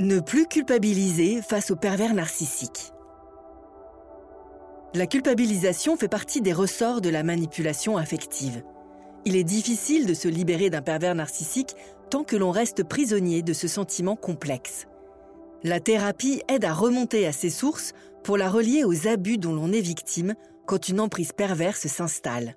Ne plus culpabiliser face au pervers narcissique. La culpabilisation fait partie des ressorts de la manipulation affective. Il est difficile de se libérer d'un pervers narcissique tant que l'on reste prisonnier de ce sentiment complexe. La thérapie aide à remonter à ses sources pour la relier aux abus dont l'on est victime quand une emprise perverse s'installe.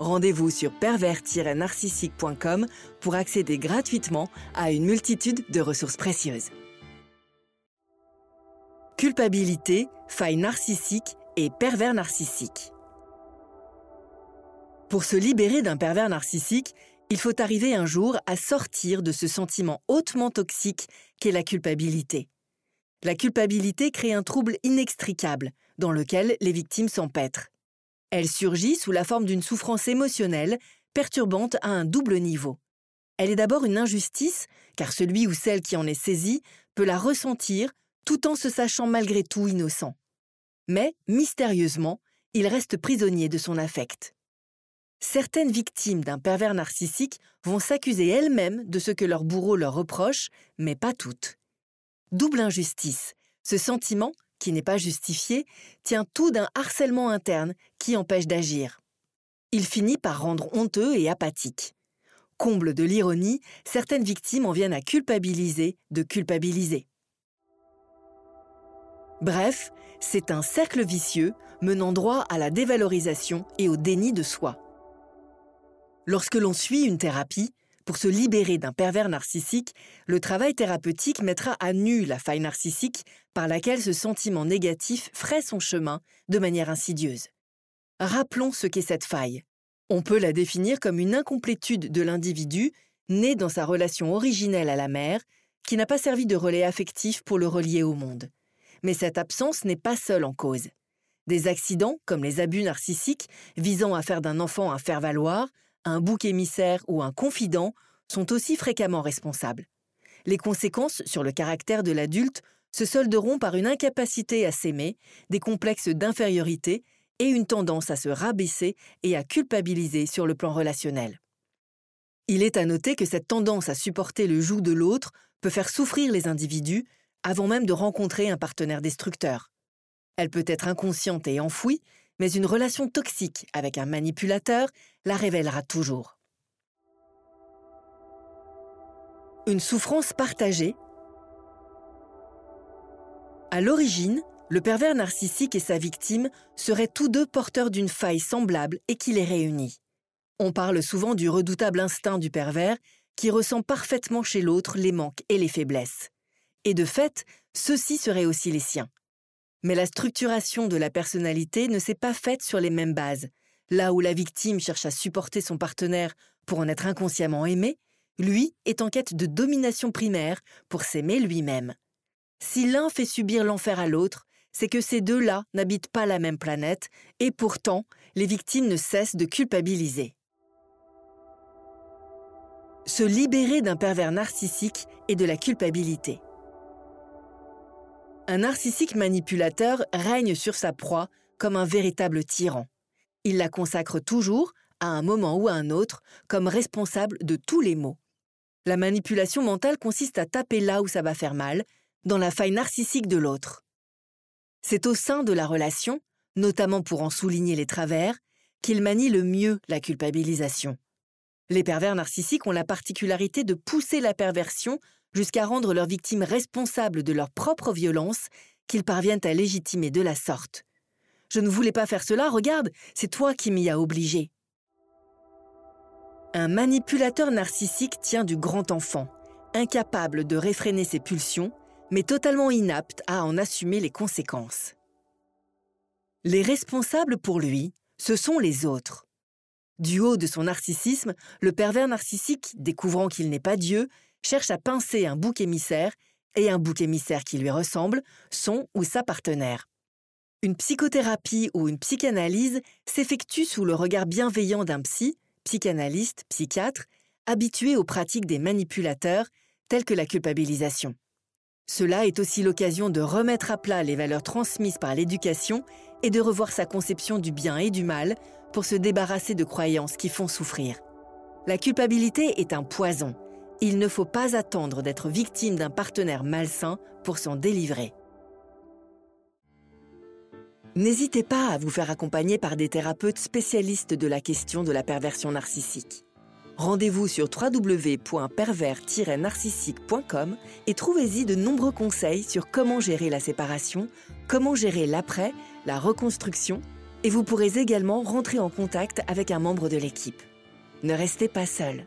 Rendez-vous sur pervers-narcissique.com pour accéder gratuitement à une multitude de ressources précieuses. Culpabilité, faille narcissique et pervers narcissique. Pour se libérer d'un pervers narcissique, il faut arriver un jour à sortir de ce sentiment hautement toxique qu'est la culpabilité. La culpabilité crée un trouble inextricable dans lequel les victimes s'empêtrent. Elle surgit sous la forme d'une souffrance émotionnelle perturbante à un double niveau. Elle est d'abord une injustice, car celui ou celle qui en est saisi peut la ressentir tout en se sachant malgré tout innocent. Mais, mystérieusement, il reste prisonnier de son affect. Certaines victimes d'un pervers narcissique vont s'accuser elles-mêmes de ce que leur bourreau leur reproche, mais pas toutes. Double injustice, ce sentiment qui n'est pas justifié, tient tout d'un harcèlement interne qui empêche d'agir. Il finit par rendre honteux et apathique. Comble de l'ironie, certaines victimes en viennent à culpabiliser de culpabiliser. Bref, c'est un cercle vicieux menant droit à la dévalorisation et au déni de soi. Lorsque l'on suit une thérapie, pour se libérer d'un pervers narcissique, le travail thérapeutique mettra à nu la faille narcissique par laquelle ce sentiment négatif ferait son chemin de manière insidieuse. Rappelons ce qu'est cette faille. On peut la définir comme une incomplétude de l'individu né dans sa relation originelle à la mère, qui n'a pas servi de relais affectif pour le relier au monde. Mais cette absence n'est pas seule en cause. Des accidents, comme les abus narcissiques, visant à faire d'un enfant un faire-valoir, un bouc émissaire ou un confident sont aussi fréquemment responsables. Les conséquences sur le caractère de l'adulte se solderont par une incapacité à s'aimer, des complexes d'infériorité et une tendance à se rabaisser et à culpabiliser sur le plan relationnel. Il est à noter que cette tendance à supporter le joug de l'autre peut faire souffrir les individus avant même de rencontrer un partenaire destructeur. Elle peut être inconsciente et enfouie, mais une relation toxique avec un manipulateur la révélera toujours. Une souffrance partagée. À l'origine, le pervers narcissique et sa victime seraient tous deux porteurs d'une faille semblable et qui les réunit. On parle souvent du redoutable instinct du pervers qui ressent parfaitement chez l'autre les manques et les faiblesses. Et de fait, ceux-ci seraient aussi les siens. Mais la structuration de la personnalité ne s'est pas faite sur les mêmes bases. Là où la victime cherche à supporter son partenaire pour en être inconsciemment aimé, lui est en quête de domination primaire pour s'aimer lui-même. Si l'un fait subir l'enfer à l'autre, c'est que ces deux-là n'habitent pas la même planète, et pourtant, les victimes ne cessent de culpabiliser. Se libérer d'un pervers narcissique et de la culpabilité un narcissique manipulateur règne sur sa proie comme un véritable tyran. Il la consacre toujours, à un moment ou à un autre, comme responsable de tous les maux. La manipulation mentale consiste à taper là où ça va faire mal, dans la faille narcissique de l'autre. C'est au sein de la relation, notamment pour en souligner les travers, qu'il manie le mieux la culpabilisation. Les pervers narcissiques ont la particularité de pousser la perversion jusqu'à rendre leurs victimes responsables de leur propre violence qu'ils parviennent à légitimer de la sorte. Je ne voulais pas faire cela, regarde, c'est toi qui m'y as obligé. Un manipulateur narcissique tient du grand enfant, incapable de réfréner ses pulsions, mais totalement inapte à en assumer les conséquences. Les responsables pour lui, ce sont les autres. Du haut de son narcissisme, le pervers narcissique, découvrant qu'il n'est pas Dieu, cherche à pincer un bouc émissaire et un bouc émissaire qui lui ressemble, son ou sa partenaire. Une psychothérapie ou une psychanalyse s'effectue sous le regard bienveillant d'un psy, psychanalyste, psychiatre, habitué aux pratiques des manipulateurs telles que la culpabilisation. Cela est aussi l'occasion de remettre à plat les valeurs transmises par l'éducation et de revoir sa conception du bien et du mal pour se débarrasser de croyances qui font souffrir. La culpabilité est un poison. Il ne faut pas attendre d'être victime d'un partenaire malsain pour s'en délivrer. N'hésitez pas à vous faire accompagner par des thérapeutes spécialistes de la question de la perversion narcissique. Rendez-vous sur www.pervers-narcissique.com et trouvez-y de nombreux conseils sur comment gérer la séparation, comment gérer l'après, la reconstruction, et vous pourrez également rentrer en contact avec un membre de l'équipe. Ne restez pas seul.